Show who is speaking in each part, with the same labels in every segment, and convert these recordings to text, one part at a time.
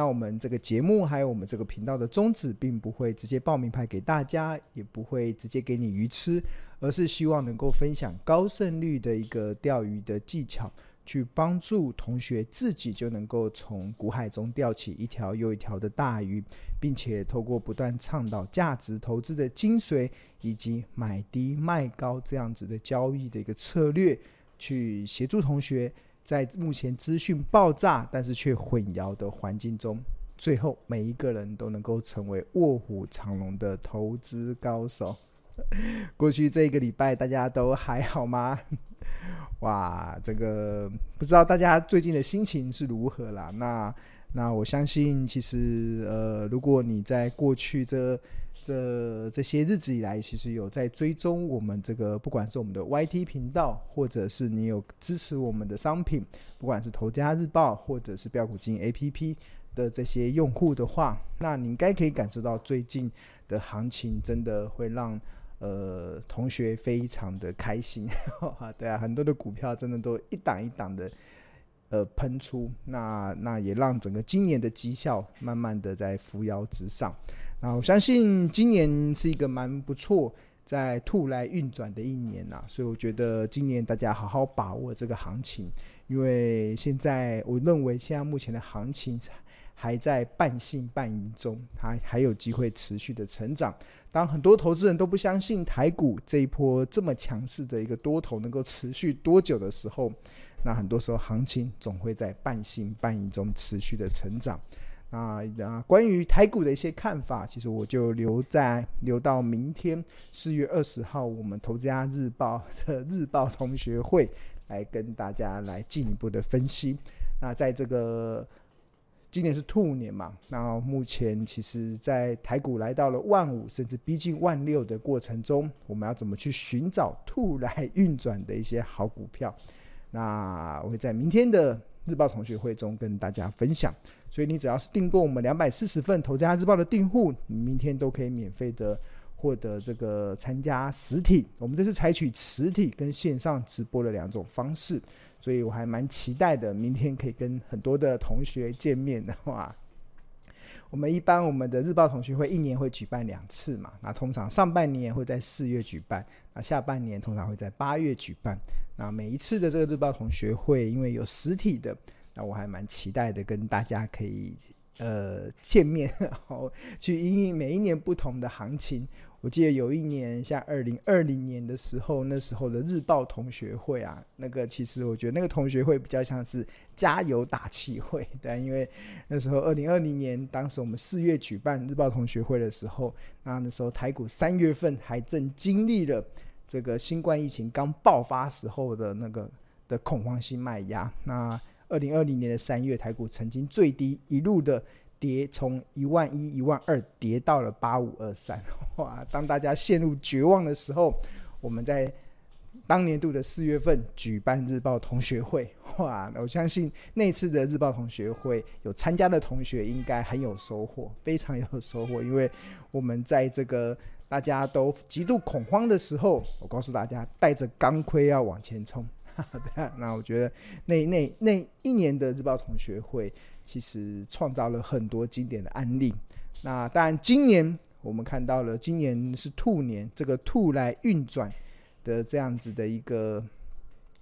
Speaker 1: 那我们这个节目还有我们这个频道的宗旨，并不会直接报名牌给大家，也不会直接给你鱼吃，而是希望能够分享高胜率的一个钓鱼的技巧，去帮助同学自己就能够从股海中钓起一条又一条的大鱼，并且透过不断倡导价值投资的精髓，以及买低卖高这样子的交易的一个策略，去协助同学。在目前资讯爆炸，但是却混淆的环境中，最后每一个人都能够成为卧虎藏龙的投资高手。过去这一个礼拜，大家都还好吗？哇，这个不知道大家最近的心情是如何啦？那那我相信，其实呃，如果你在过去这这这些日子以来，其实有在追踪我们这个，不管是我们的 YT 频道，或者是你有支持我们的商品，不管是头家日报或者是标股金 APP 的这些用户的话，那你应该可以感受到最近的行情真的会让呃同学非常的开心，对啊，很多的股票真的都一档一档的呃喷出，那那也让整个今年的绩效慢慢的在扶摇直上。那我相信今年是一个蛮不错，在兔来运转的一年呐，所以我觉得今年大家好好把握这个行情，因为现在我认为现在目前的行情还在半信半疑中，它还有机会持续的成长。当很多投资人都不相信台股这一波这么强势的一个多头能够持续多久的时候，那很多时候行情总会在半信半疑中持续的成长。啊啊！关于台股的一些看法，其实我就留在留到明天四月二十号，我们投资家日报的日报同学会来跟大家来进一步的分析。那在这个今年是兔年嘛，那目前其实，在台股来到了万五甚至逼近万六的过程中，我们要怎么去寻找兔来运转的一些好股票？那我会在明天的。日报同学会中跟大家分享，所以你只要是订购我们两百四十份《投资家日报》的订户，你明天都可以免费的获得这个参加实体。我们这是采取实体跟线上直播的两种方式，所以我还蛮期待的，明天可以跟很多的同学见面的话。我们一般我们的日报同学会一年会举办两次嘛，那通常上半年会在四月举办，那下半年通常会在八月举办。那每一次的这个日报同学会，因为有实体的，那我还蛮期待的，跟大家可以呃见面，然后去因应每一年不同的行情。我记得有一年，像二零二零年的时候，那时候的日报同学会啊，那个其实我觉得那个同学会比较像是加油打气会，对，因为那时候二零二零年，当时我们四月举办日报同学会的时候，那那时候台股三月份还正经历了这个新冠疫情刚爆发时候的那个的恐慌性卖压。那二零二零年的三月，台股曾经最低一路的。跌从一万一、一万二跌到了八五二三，哇！当大家陷入绝望的时候，我们在当年度的四月份举办日报同学会，哇！我相信那次的日报同学会有参加的同学应该很有收获，非常有收获，因为我们在这个大家都极度恐慌的时候，我告诉大家带着钢盔要往前冲。对啊，那我觉得那那那一年的日报同学会。其实创造了很多经典的案例。那当然，今年我们看到了，今年是兔年，这个兔来运转的这样子的一个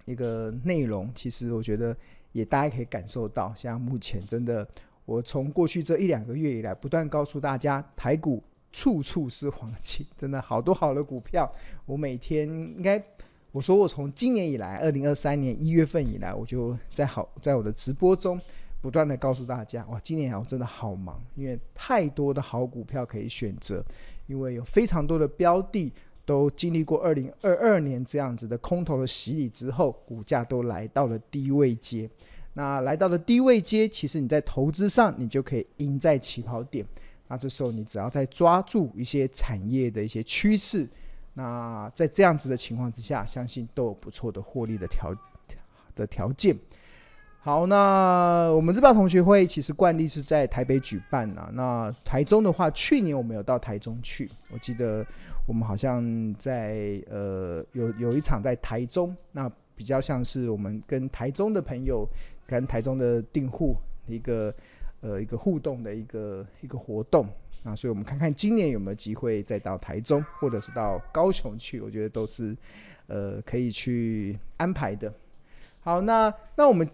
Speaker 1: 一个内容，其实我觉得也大家可以感受到。像目前真的，我从过去这一两个月以来，不断告诉大家，台股处处是黄金，真的好多好的股票。我每天应该我说，我从今年以来，二零二三年一月份以来，我就在好在我的直播中。不断的告诉大家，哇，今年我真的好忙，因为太多的好股票可以选择，因为有非常多的标的都经历过二零二二年这样子的空头的洗礼之后，股价都来到了低位阶。那来到了低位阶，其实你在投资上你就可以赢在起跑点。那这时候你只要再抓住一些产业的一些趋势，那在这样子的情况之下，相信都有不错的获利的条的条件。好，那我们这帮同学会其实惯例是在台北举办啊。那台中的话，去年我们有到台中去，我记得我们好像在呃有有一场在台中，那比较像是我们跟台中的朋友跟台中的订户一个呃一个互动的一个一个活动。那所以我们看看今年有没有机会再到台中或者是到高雄去，我觉得都是呃可以去安排的。好，那那我们。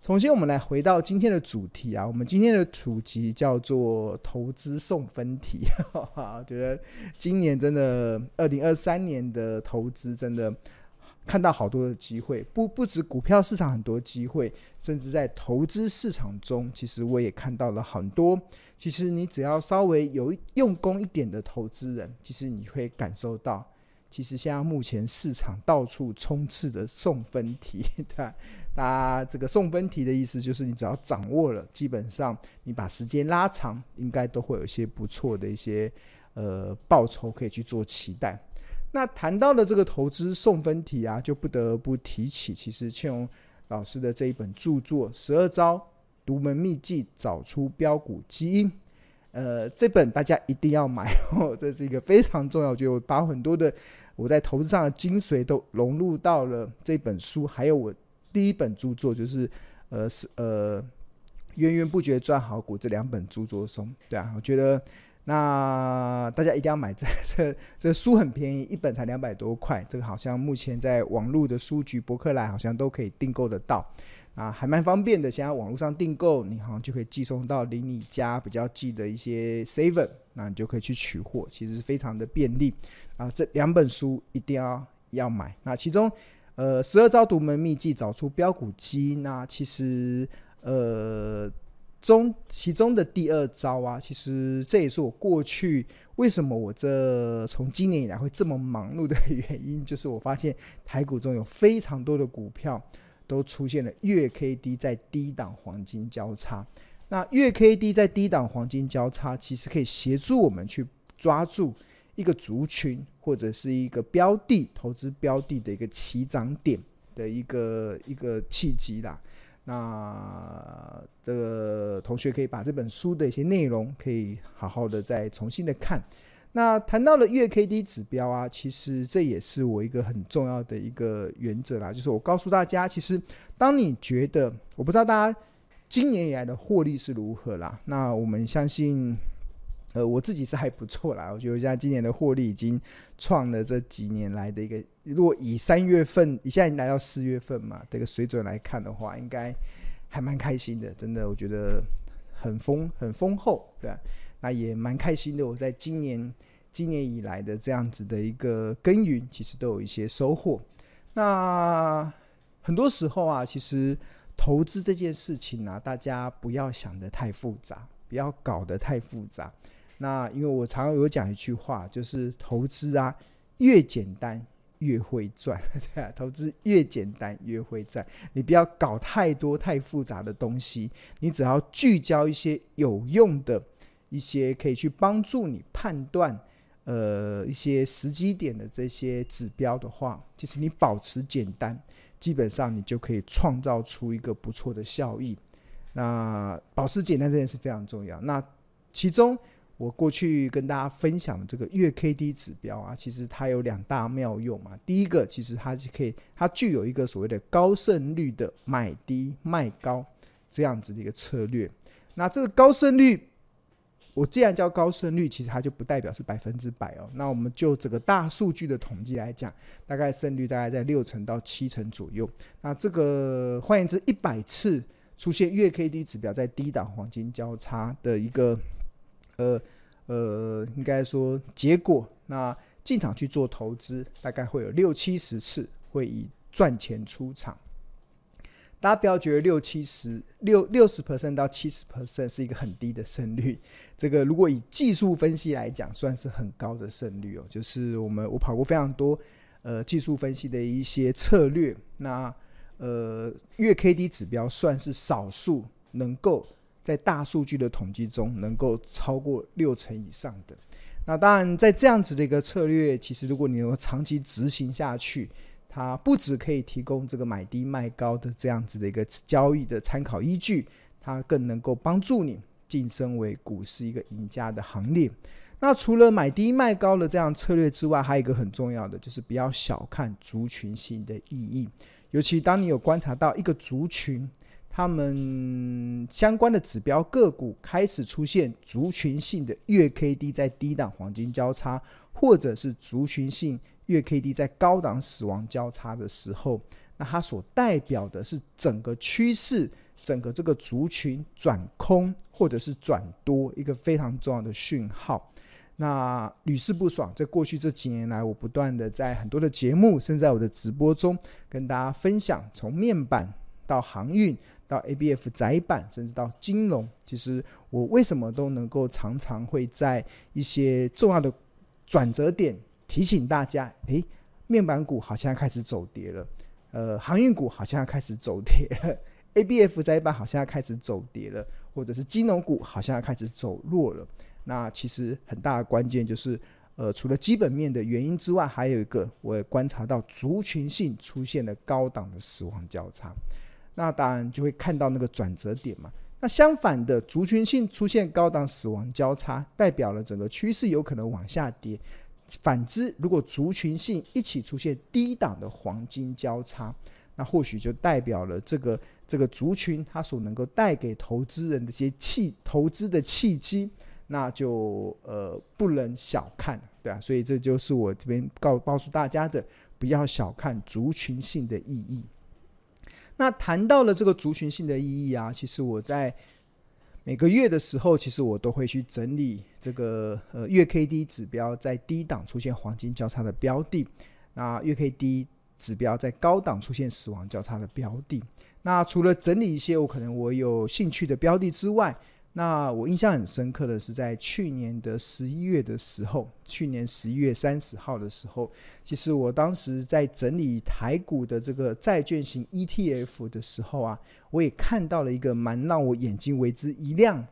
Speaker 1: 重新，我们来回到今天的主题啊。我们今天的主题叫做“投资送分题”。我觉得今年真的，二零二三年的投资真的看到好多的机会，不不止股票市场很多机会，甚至在投资市场中，其实我也看到了很多。其实你只要稍微有用功一点的投资人，其实你会感受到，其实现在目前市场到处充斥的送分题，对吧？这个送分题的意思就是，你只要掌握了，基本上你把时间拉长，应该都会有一些不错的一些呃报酬可以去做期待。那谈到了这个投资送分题啊，就不得不提起，其实庆荣老师的这一本著作《十二招独门秘技找出标股基因》，呃，这本大家一定要买哦，这是一个非常重要，就把很多的我在投资上的精髓都融入到了这本书，还有我。第一本著作就是，呃，是呃，源源不绝赚好股这两本著作中，对啊，我觉得那大家一定要买这 这这书很便宜，一本才两百多块，这个好像目前在网络的书局、博客来好像都可以订购得到啊，还蛮方便的。现在网络上订购，你好像就可以寄送到离你家比较近的一些 seven，那你就可以去取货，其实是非常的便利啊。这两本书一定要要买，那其中。呃，十二招独门秘技找出标股基因，那其实呃中其中的第二招啊，其实这也是我过去为什么我这从今年以来会这么忙碌的原因，就是我发现台股中有非常多的股票都出现了月 K D 在低档黄金交叉，那月 K D 在低档黄金交叉，其实可以协助我们去抓住。一个族群或者是一个标的投资标的的一个起涨点的一个一个契机啦。那这个同学可以把这本书的一些内容可以好好的再重新的看。那谈到了月 K D 指标啊，其实这也是我一个很重要的一个原则啦，就是我告诉大家，其实当你觉得我不知道大家今年以来的获利是如何啦，那我们相信。呃，我自己是还不错啦，我觉得像今年的获利已经创了这几年来的一个，如果以三月份，你现在来到四月份嘛，这个水准来看的话，应该还蛮开心的，真的，我觉得很丰很丰厚，对吧？那也蛮开心的，我在今年今年以来的这样子的一个耕耘，其实都有一些收获。那很多时候啊，其实投资这件事情啊，大家不要想得太复杂，不要搞得太复杂。那因为我常常有讲一句话，就是投资啊，越简单越会赚，对啊，投资越简单越会赚。你不要搞太多太复杂的东西，你只要聚焦一些有用的一些可以去帮助你判断呃一些时机点的这些指标的话，其实你保持简单，基本上你就可以创造出一个不错的效益。那保持简单这件事非常重要。那其中。我过去跟大家分享的这个月 K D 指标啊，其实它有两大妙用嘛。第一个，其实它是可以，它具有一个所谓的高胜率的买低卖高这样子的一个策略。那这个高胜率，我既然叫高胜率，其实它就不代表是百分之百哦。那我们就整个大数据的统计来讲，大概胜率大概在六成到七成左右。那这个换言之，一百次出现月 K D 指标在低档黄金交叉的一个。呃呃，应该说结果，那进场去做投资，大概会有六七十次会以赚钱出场。大家不要觉得六七十六六十 percent 到七十 percent 是一个很低的胜率，这个如果以技术分析来讲，算是很高的胜率哦。就是我们我跑过非常多呃技术分析的一些策略，那呃月 K D 指标算是少数能够。在大数据的统计中，能够超过六成以上的，那当然，在这样子的一个策略，其实如果你能够长期执行下去，它不只可以提供这个买低卖高的这样子的一个交易的参考依据，它更能够帮助你晋升为股市一个赢家的行列。那除了买低卖高的这样策略之外，还有一个很重要的，就是不要小看族群性的意义，尤其当你有观察到一个族群。他们相关的指标个股开始出现族群性的月 K D 在低档黄金交叉，或者是族群性月 K D 在高档死亡交叉的时候，那它所代表的是整个趋势，整个这个族群转空或者是转多一个非常重要的讯号。那屡试不爽，在过去这几年来，我不断的在很多的节目，甚至在我的直播中跟大家分享，从面板到航运。到 ABF 载板，甚至到金融，其实我为什么都能够常常会在一些重要的转折点提醒大家：诶，面板股好像要开始走跌了，呃，航运股好像要开始走跌了，ABF 载板好像要开始走跌了，或者是金融股好像要开始走弱了。那其实很大的关键就是，呃，除了基本面的原因之外，还有一个我也观察到族群性出现了高档的死亡交叉。那当然就会看到那个转折点嘛。那相反的，族群性出现高档死亡交叉，代表了整个趋势有可能往下跌。反之，如果族群性一起出现低档的黄金交叉，那或许就代表了这个这个族群它所能够带给投资人的一些契投资的契机，那就呃不能小看，对啊。所以这就是我这边告告诉大家的，不要小看族群性的意义。那谈到了这个族群性的意义啊，其实我在每个月的时候，其实我都会去整理这个呃月 K D 指标在低档出现黄金交叉的标的，那月 K D 指标在高档出现死亡交叉的标的。那除了整理一些我可能我有兴趣的标的之外，那我印象很深刻的是，在去年的十一月的时候，去年十一月三十号的时候，其实我当时在整理台股的这个债券型 ETF 的时候啊，我也看到了一个蛮让我眼睛为之一亮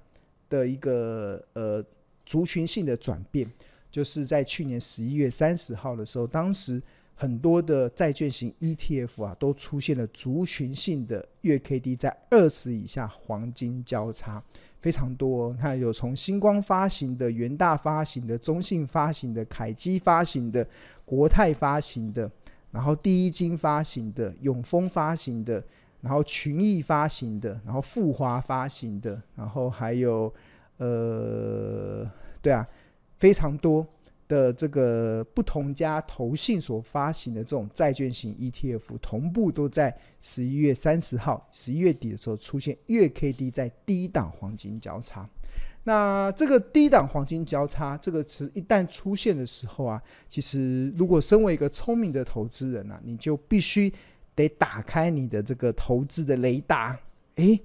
Speaker 1: 的一个呃族群性的转变，就是在去年十一月三十号的时候，当时很多的债券型 ETF 啊都出现了族群性的月 K D 在二十以下黄金交叉。非常多，你，看有从星光发行的、元大发行的、中信发行的、凯基发行的、国泰发行的，然后第一金发行的、永丰发行的，然后群益发行的，然后富华发行的，然后还有呃，对啊，非常多。的这个不同家投信所发行的这种债券型 ETF，同步都在十一月三十号、十一月底的时候出现月 K D 在低档黄金交叉。那这个低档黄金交叉这个词一旦出现的时候啊，其实如果身为一个聪明的投资人啊，你就必须得打开你的这个投资的雷达。诶，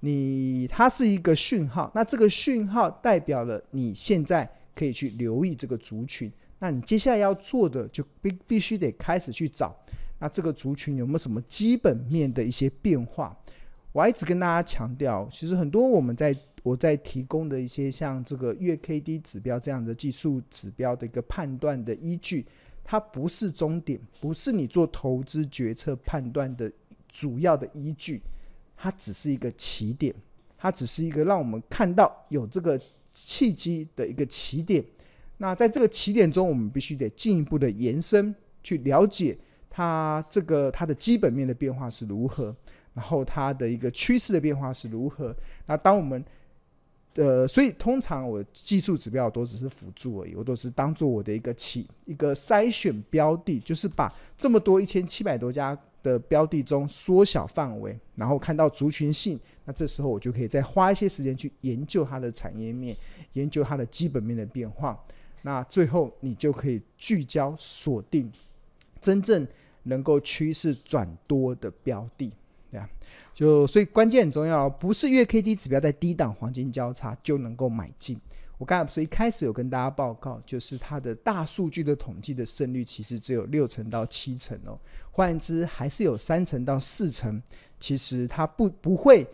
Speaker 1: 你它是一个讯号，那这个讯号代表了你现在。可以去留意这个族群，那你接下来要做的就必必须得开始去找，那这个族群有没有什么基本面的一些变化？我还一直跟大家强调，其实很多我们在我在提供的一些像这个月 K D 指标这样的技术指标的一个判断的依据，它不是终点，不是你做投资决策判断的主要的依据，它只是一个起点，它只是一个让我们看到有这个。契机的一个起点，那在这个起点中，我们必须得进一步的延伸，去了解它这个它的基本面的变化是如何，然后它的一个趋势的变化是如何。那当我们呃，所以通常我技术指标都只是辅助而已，我都是当做我的一个起一个筛选标的，就是把这么多一千七百多家的标的中缩小范围，然后看到族群性。那这时候我就可以再花一些时间去研究它的产业面，研究它的基本面的变化。那最后你就可以聚焦锁定真正能够趋势转多的标的，对啊，就所以关键很重要，不是月 K D 指标在低档黄金交叉就能够买进。我刚才不是一开始有跟大家报告，就是它的大数据的统计的胜率其实只有六成到七成哦，换言之还是有三成到四成，其实它不不会。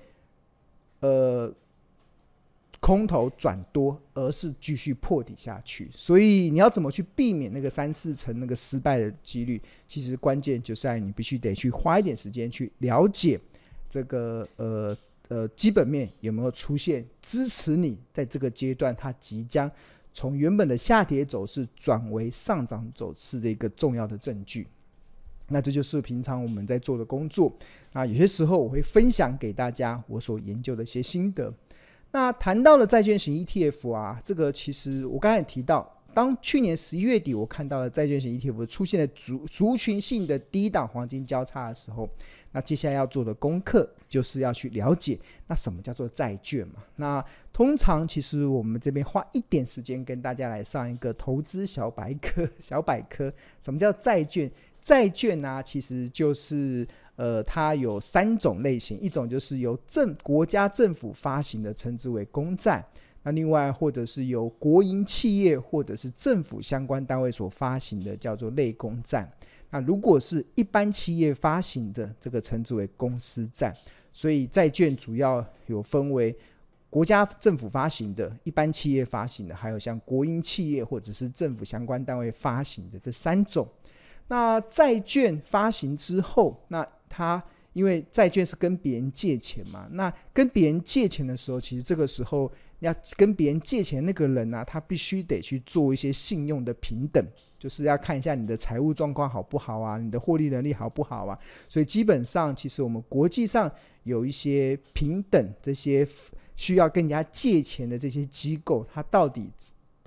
Speaker 1: 呃，空头转多，而是继续破底下去。所以你要怎么去避免那个三四成那个失败的几率？其实关键就是在你必须得去花一点时间去了解这个呃呃基本面有没有出现支持你在这个阶段它即将从原本的下跌走势转为上涨走势的一个重要的证据。那这就是平常我们在做的工作。那有些时候我会分享给大家我所研究的一些心得。那谈到了债券型 ETF 啊，这个其实我刚才提到。当去年十一月底，我看到了债券型 ETF 出现了族族群性的低档黄金交叉的时候，那接下来要做的功课就是要去了解，那什么叫做债券嘛？那通常其实我们这边花一点时间跟大家来上一个投资小百科，小百科，什么叫债券？债券呢、其实就是呃，它有三种类型，一种就是由政国家政府发行的，称之为公债。那另外，或者是由国营企业或者是政府相关单位所发行的，叫做类公债。那如果是一般企业发行的，这个称之为公司债。所以债券主要有分为国家政府发行的、一般企业发行的，还有像国营企业或者是政府相关单位发行的这三种。那债券发行之后，那它因为债券是跟别人借钱嘛，那跟别人借钱的时候，其实这个时候。要跟别人借钱那个人呢、啊，他必须得去做一些信用的平等，就是要看一下你的财务状况好不好啊，你的获利能力好不好啊。所以基本上，其实我们国际上有一些平等这些需要跟人家借钱的这些机构，它到底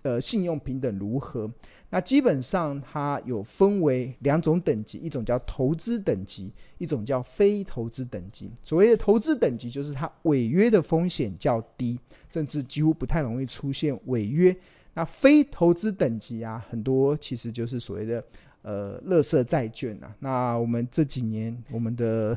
Speaker 1: 呃信用平等如何？那基本上它有分为两种等级，一种叫投资等级，一种叫非投资等级。所谓的投资等级，就是它违约的风险较低，甚至几乎不太容易出现违约。那非投资等级啊，很多其实就是所谓的呃，垃圾债券啊。那我们这几年我们的。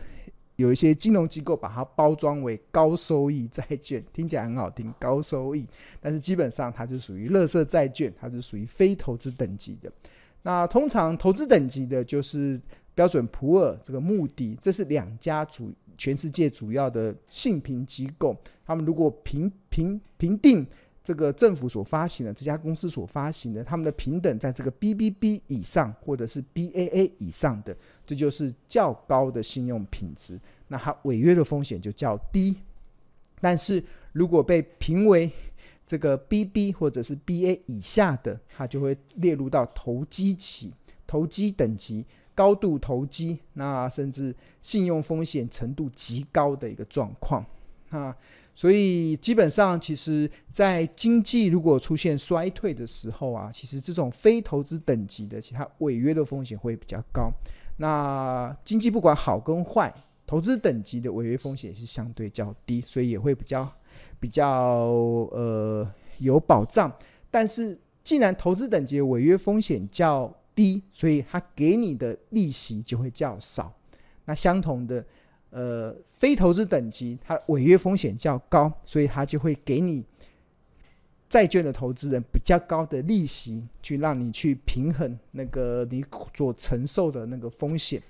Speaker 1: 有一些金融机构把它包装为高收益债券，听起来很好听，高收益，但是基本上它就属于垃圾债券，它是属于非投资等级的。那通常投资等级的就是标准普尔、这个穆迪，这是两家主全世界主要的信评机构，他们如果评评评定。这个政府所发行的这家公司所发行的，他们的平等在这个 BBB 以上或者是 BAA 以上的，这就是较高的信用品质，那它违约的风险就较低。但是如果被评为这个 BB 或者是 BA 以下的，它就会列入到投机级、投机等级、高度投机，那甚至信用风险程度极高的一个状况啊。所以基本上，其实，在经济如果出现衰退的时候啊，其实这种非投资等级的，其他违约的风险会比较高。那经济不管好跟坏，投资等级的违约风险是相对较低，所以也会比较比较呃有保障。但是，既然投资等级的违约风险较低，所以它给你的利息就会较少。那相同的。呃，非投资等级，它违约风险较高，所以它就会给你债券的投资人比较高的利息，去让你去平衡那个你所承受的那个风险。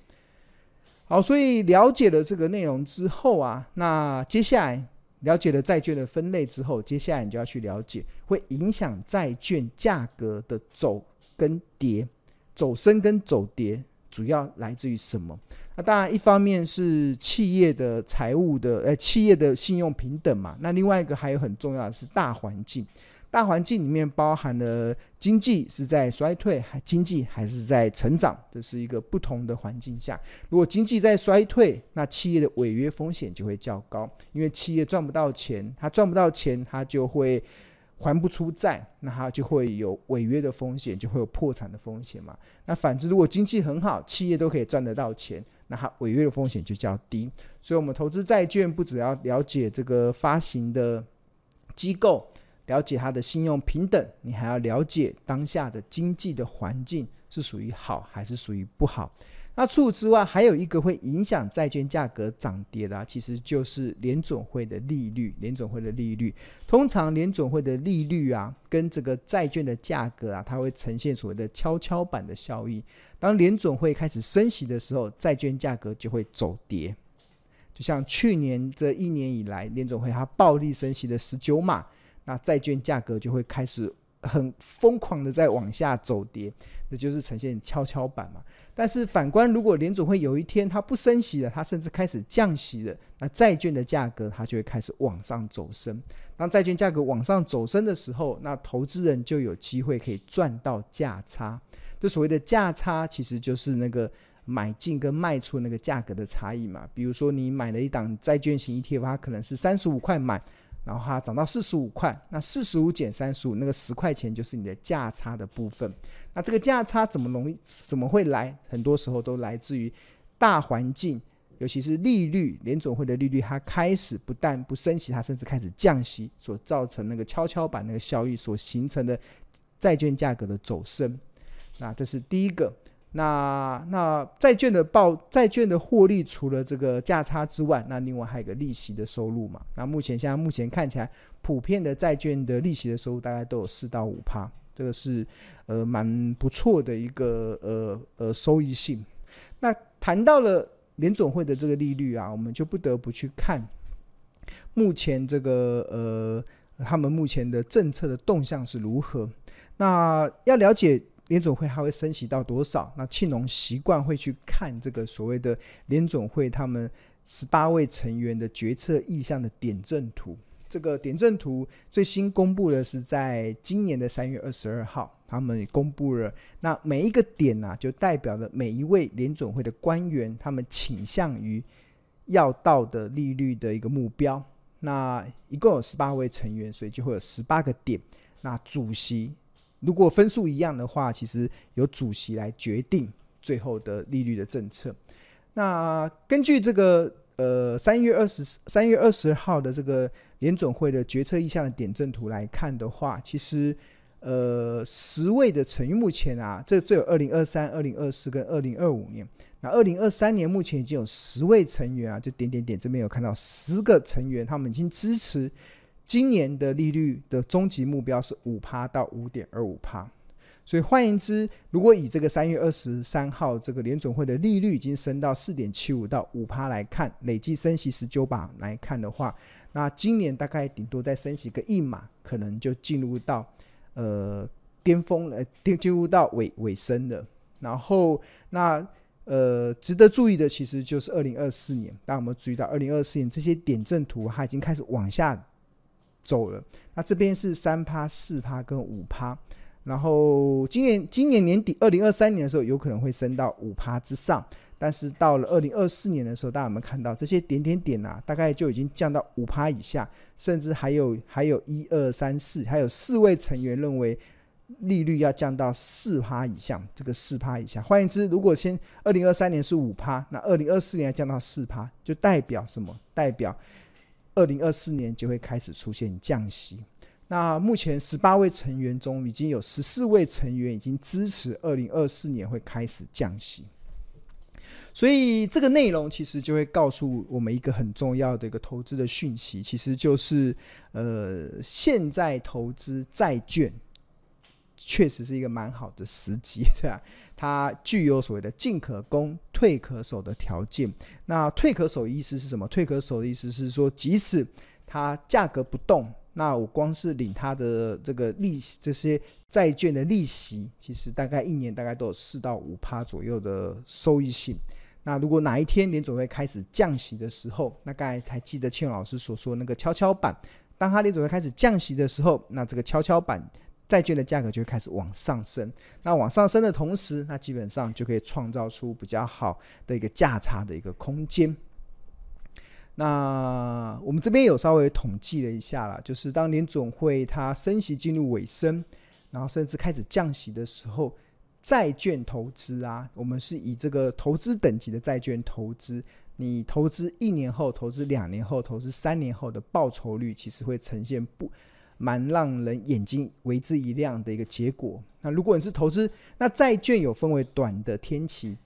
Speaker 1: 好，所以了解了这个内容之后啊，那接下来了解了债券的分类之后，接下来你就要去了解会影响债券价格的走跟跌，走升跟走跌主要来自于什么？那当然，一方面是企业的财务的，呃，企业的信用平等嘛。那另外一个还有很重要的是大环境，大环境里面包含了经济是在衰退，还经济还是在成长，这是一个不同的环境下。如果经济在衰退，那企业的违约风险就会较高，因为企业赚不到钱，他赚不到钱，他就会。还不出债，那它就会有违约的风险，就会有破产的风险嘛。那反之，如果经济很好，企业都可以赚得到钱，那它违约的风险就较低。所以，我们投资债券不只要了解这个发行的机构，了解它的信用平等，你还要了解当下的经济的环境是属于好还是属于不好。那除此之外，还有一个会影响债券价格涨跌的啊，其实就是联准会的利率。联准会的利率，通常联准会的利率啊，跟这个债券的价格啊，它会呈现所谓的跷跷板的效应。当联准会开始升息的时候，债券价格就会走跌。就像去年这一年以来，联准会它暴力升息了十九码，那债券价格就会开始很疯狂的在往下走跌，那就是呈现跷跷板嘛。但是反观，如果联总会有一天它不升息了，它甚至开始降息了，那债券的价格它就会开始往上走升。当债券价格往上走升的时候，那投资人就有机会可以赚到价差。这所谓的价差，其实就是那个买进跟卖出那个价格的差异嘛。比如说你买了一档债券型 ETF，它可能是三十五块买，然后它涨到四十五块，那四十五减三十五，那个十块钱就是你的价差的部分。那这个价差怎么容易怎么会来？很多时候都来自于大环境。尤其是利率，联总会的利率，它开始不但不升息，它甚至开始降息，所造成那个跷跷板那个效应所形成的债券价格的走升。那这是第一个。那那债券的报债券的获利，除了这个价差之外，那另外还有个利息的收入嘛。那目前现在目前看起来，普遍的债券的利息的收入大概都有四到五趴，这个是呃蛮不错的一个呃呃收益性。那谈到了。联总会的这个利率啊，我们就不得不去看目前这个呃，他们目前的政策的动向是如何。那要了解联总会还会升息到多少，那庆农习惯会去看这个所谓的联总会他们十八位成员的决策意向的点阵图。这个点阵图最新公布的是在今年的三月二十二号。他们公布了，那每一个点啊，就代表了每一位联总会的官员，他们倾向于要到的利率的一个目标。那一共有十八位成员，所以就会有十八个点。那主席如果分数一样的话，其实由主席来决定最后的利率的政策。那根据这个呃三月二十三月二十号的这个联准会的决策意向的点阵图来看的话，其实。呃，十位的成员目前啊，这只有二零二三、二零二四跟二零二五年。那二零二三年目前已经有十位成员啊，就点点点这边有看到十个成员，他们已经支持今年的利率的终极目标是五趴到五点二五趴。所以换言之，如果以这个三月二十三号这个联准会的利率已经升到四点七五到五趴来看，累计升息十九把来看的话，那今年大概顶多再升息个一码，可能就进入到。呃，巅峰呃，进进入到尾尾声了。然后，那呃，值得注意的其实就是二零二四年。当我们注意到二零二四年这些点阵图，它已经开始往下走了。那这边是三趴、四趴跟五趴。然后今年今年年底二零二三年的时候，有可能会升到五趴之上。但是到了二零二四年的时候，大家有没有看到这些点点点啊？大概就已经降到五趴以下，甚至还有还有一二三四，还有四位成员认为利率要降到四趴以下。这个四趴以下，换言之，如果先二零二三年是五趴，那二零二四年要降到四趴，就代表什么？代表二零二四年就会开始出现降息。那目前十八位成员中，已经有十四位成员已经支持二零二四年会开始降息。所以这个内容其实就会告诉我们一个很重要的一个投资的讯息，其实就是呃，现在投资债券确实是一个蛮好的时机，对吧？它具有所谓的进可攻、退可守的条件。那退可守的意思是什么？退可守的意思是说，即使它价格不动，那我光是领它的这个利息，这些债券的利息，其实大概一年大概都有四到五趴左右的收益性。那如果哪一天联准会开始降息的时候，那刚才还记得庆老师所说那个跷跷板，当他联准会开始降息的时候，那这个跷跷板债券的价格就会开始往上升。那往上升的同时，那基本上就可以创造出比较好的一个价差的一个空间。那我们这边有稍微统计了一下啦，就是当联总会它升息进入尾声，然后甚至开始降息的时候。债券投资啊，我们是以这个投资等级的债券投资，你投资一年后、投资两年后、投资三年后的报酬率，其实会呈现不蛮让人眼睛为之一亮的一个结果。那如果你是投资，那债券有分为短的天期、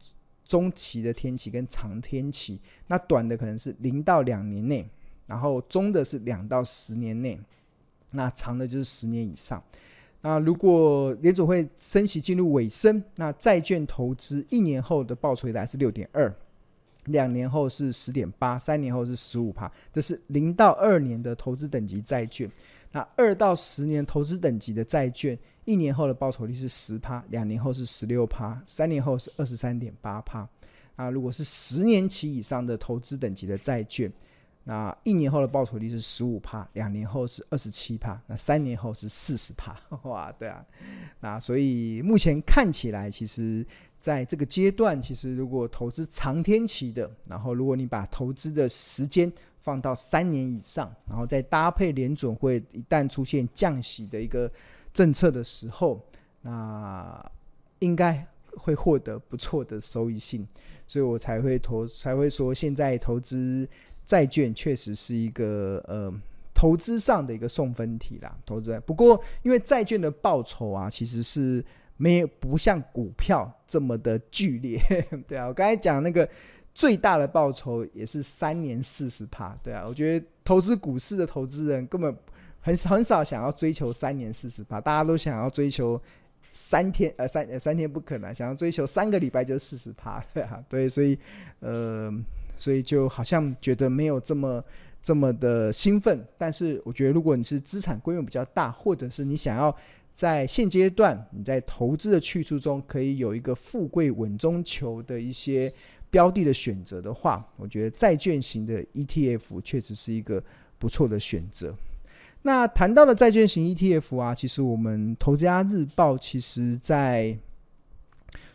Speaker 1: 中期的天期跟长天期。那短的可能是零到两年内，然后中的是两到十年内，那长的就是十年以上。那如果联总会升息进入尾声，那债券投资一年后的报酬率是六点二，两年后是十点八，三年后是十五趴。这是零到二年的投资等级债券。那二到十年投资等级的债券，一年后的报酬率是十趴，两年后是十六趴，三年后是二十三点八趴。啊，如果是十年期以上的投资等级的债券。那一年后的报酬率是十五趴，两年后是二十七趴，那三年后是四十趴，哇，对啊，那所以目前看起来，其实在这个阶段，其实如果投资长天期的，然后如果你把投资的时间放到三年以上，然后再搭配联准会一旦出现降息的一个政策的时候，那应该会获得不错的收益性，所以我才会投才会说现在投资债券确实是一个呃投资上的一个送分题啦。投资不过因为债券的报酬啊，其实是没有不像股票这么的剧烈，对啊，我刚才讲那个最大的报酬也是三年四十趴，对啊，我觉得投资股市的投资人根本很很少想要追求三年四十趴，大家都想要追求。三天呃三呃三天不可能，想要追求三个礼拜就四十趴，对啊，对，所以呃，所以就好像觉得没有这么这么的兴奋。但是我觉得，如果你是资产规模比较大，或者是你想要在现阶段你在投资的去处中可以有一个富贵稳中求的一些标的的选择的话，我觉得债券型的 ETF 确实是一个不错的选择。那谈到了债券型 ETF 啊，其实我们投资家日报其实在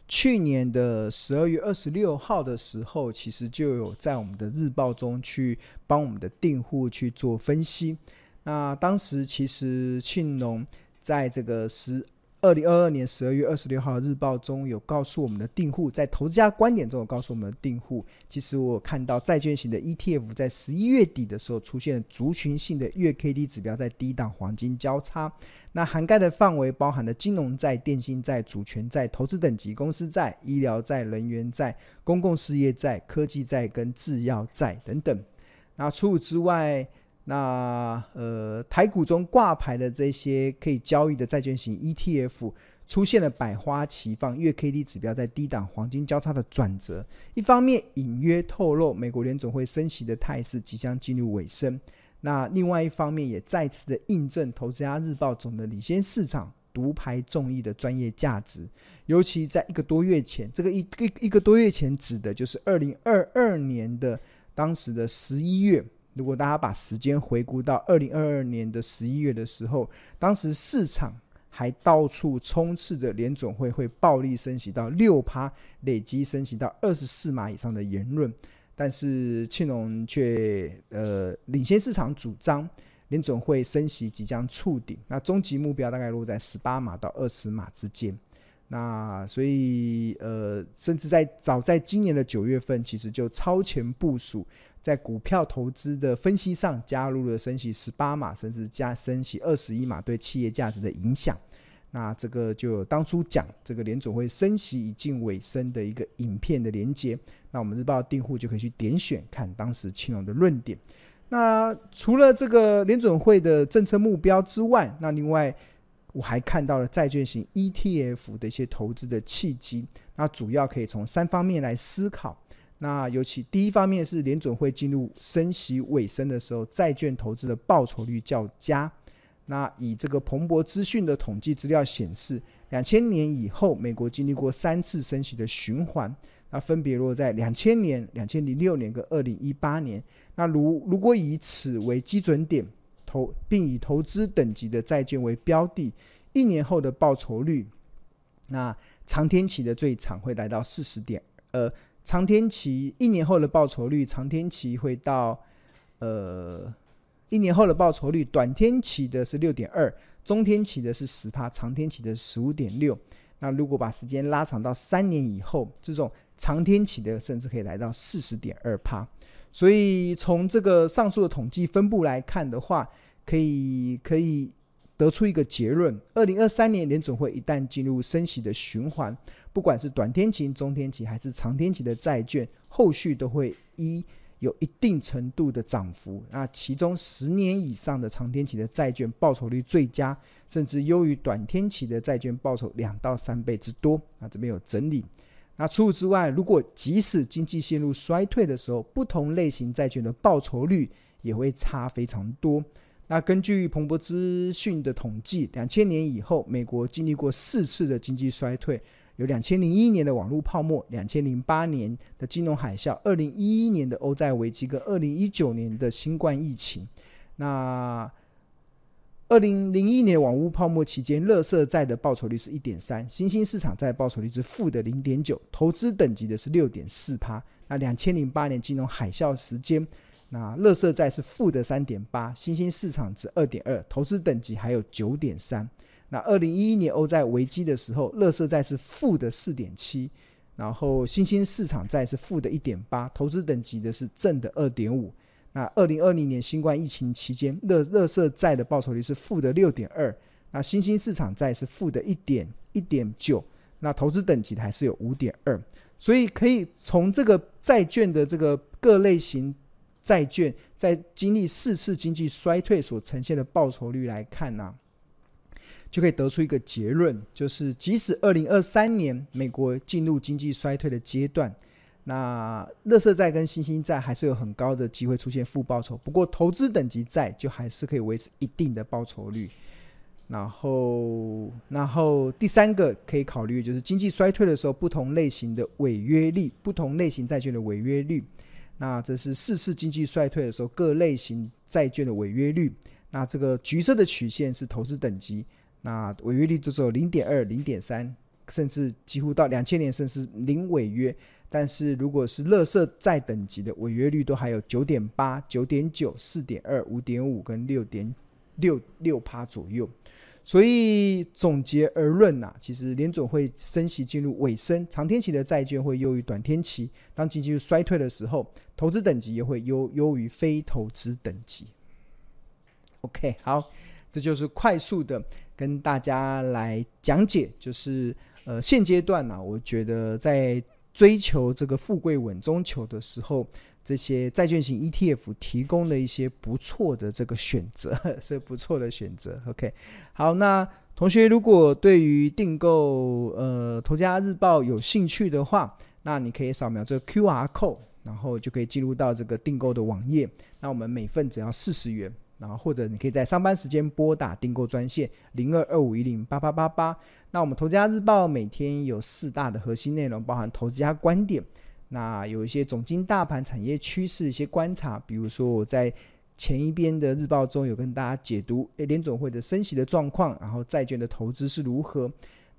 Speaker 1: 去年的十二月二十六号的时候，其实就有在我们的日报中去帮我们的订户去做分析。那当时其实庆农在这个十。二零二二年十二月二十六号日报中有告诉我们的订户，在投资家观点中有告诉我们的订户，其实我看到债券型的 ETF 在十一月底的时候出现族群性的月 K D 指标在低档黄金交叉，那涵盖的范围包含了金融债、电信债、主权债、投资等级公司债、医疗债、能源债、公共事业债、科技债跟制药债等等。那除此之外，那呃，台股中挂牌的这些可以交易的债券型 ETF 出现了百花齐放，月 K D 指标在低档黄金交叉的转折，一方面隐约透露美国联总会升息的态势即将进入尾声，那另外一方面也再次的印证投资家日报总的领先市场、独排众议的专业价值，尤其在一个多月前，这个一个一个多月前指的就是二零二二年的当时的十一月。如果大家把时间回顾到二零二二年的十一月的时候，当时市场还到处充斥着联总会会暴力升息到六趴，累积升息到二十四码以上的言论，但是庆农却呃领先市场主张联总会升息即将触顶，那终极目标大概落在十八码到二十码之间。那所以呃，甚至在早在今年的九月份，其实就超前部署。在股票投资的分析上，加入了升息十八码，甚至加升息二十一码对企业价值的影响。那这个就当初讲这个联准会升息已近尾声的一个影片的连接，那我们日报订户就可以去点选看当时青龙的论点。那除了这个联准会的政策目标之外，那另外我还看到了债券型 ETF 的一些投资的契机。那主要可以从三方面来思考。那尤其第一方面是联准会进入升息尾声的时候，债券投资的报酬率较佳。那以这个彭博资讯的统计资料显示，两千年以后，美国经历过三次升息的循环，那分别落在两千年、两千零六年跟二零一八年。那如如果以此为基准点投，并以投资等级的债券为标的，一年后的报酬率，那长天期的最长会来到四十点，呃。长天期一年后的报酬率，长天期会到，呃，一年后的报酬率，短天期的是六点二，中天期的是十趴，长天期的十五点六。那如果把时间拉长到三年以后，这种长天期的甚至可以来到四十点二趴。所以从这个上述的统计分布来看的话，可以可以得出一个结论：二零二三年联准会一旦进入升息的循环。不管是短天期、中天期还是长天期的债券，后续都会一有一定程度的涨幅。那其中十年以上的长天期的债券报酬率最佳，甚至优于短天期的债券报酬两到三倍之多。那这边有整理。那除此之外，如果即使经济陷入衰退的时候，不同类型债券的报酬率也会差非常多。那根据彭博资讯的统计，两千年以后，美国经历过四次的经济衰退。有两千零一年的网络泡沫，两千零八年的金融海啸，二零一一年的欧债危机跟二零一九年的新冠疫情。那二零零一年网屋泡沫期间，乐色债的报酬率是一点三，新兴市场债报酬率是负的零点九，投资等级的是六点四趴。那两千零八年金融海啸时间，那乐色债是负的三点八，新兴市场值二点二，投资等级还有九点三。那二零一一年欧债危机的时候，乐色债是负的四点七，然后新兴市场债是负的一点八，投资等级的是正的二点五。那二零二零年新冠疫情期间，乐乐色债的报酬率是负的六点二，那新兴市场债是负的一点一点九，那投资等级还是有五点二，所以可以从这个债券的这个各类型债券在经历四次经济衰退所呈现的报酬率来看呢、就可以得出一个结论，就是即使二零二三年美国进入经济衰退的阶段。那乐色债跟新兴债还是有很高的机会出现负报酬，不过投资等级债就还是可以维持一定的报酬率。然后，然后第三个可以考虑就是经济衰退的时候，不同类型的违约率，不同类型债券的违约率。那这是四次经济衰退的时候各类型债券的违约率。那这个橘色的曲线是投资等级，那违约率就只有零点二、零点三，甚至几乎到两千年甚至零违约。但是如果是垃圾债等级的违约率都还有九点八、九点九、四点二、五点五跟六点六六趴左右，所以总结而论呐、啊，其实联总会升息进入尾声，长天期的债券会优于短天期。当经济衰退的时候，投资等级也会优优于非投资等级。OK，好，这就是快速的跟大家来讲解，就是呃现阶段呢、啊，我觉得在。追求这个富贵稳中求的时候，这些债券型 ETF 提供了一些不错的这个选择，是不错的选择。OK，好，那同学如果对于订购呃《头家日报》有兴趣的话，那你可以扫描这个 QR code，然后就可以进入到这个订购的网页。那我们每份只要四十元。然后或者你可以在上班时间拨打订购专线零二二五一零八八八八。那我们投资家日报每天有四大的核心内容，包含投资家观点，那有一些总经大盘产业趋势一些观察，比如说我在前一边的日报中有跟大家解读诶联总会的升息的状况，然后债券的投资是如何。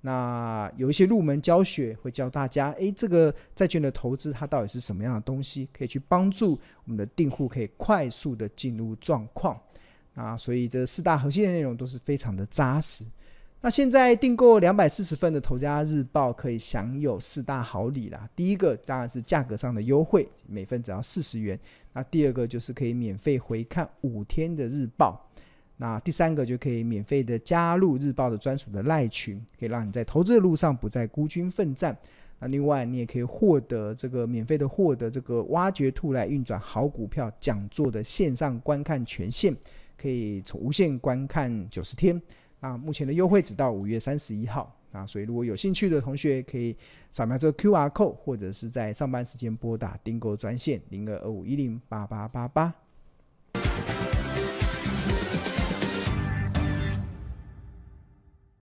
Speaker 1: 那有一些入门教学会教大家，诶，这个债券的投资它到底是什么样的东西，可以去帮助我们的订户可以快速的进入状况。啊，所以这四大核心的内容都是非常的扎实。那现在订购两百四十份的《头家日报》可以享有四大好礼啦。第一个当然是价格上的优惠，每份只要四十元。那第二个就是可以免费回看五天的日报。那第三个就可以免费的加入日报的专属的赖群，可以让你在投资的路上不再孤军奋战。那另外你也可以获得这个免费的获得这个挖掘兔来运转好股票讲座的线上观看权限。可以从无限观看九十天，啊，目前的优惠只到五月三十一号，啊，所以如果有兴趣的同学，可以扫描这个 QR code，或者是在上班时间拨打订购专线零二二五一零八八八八。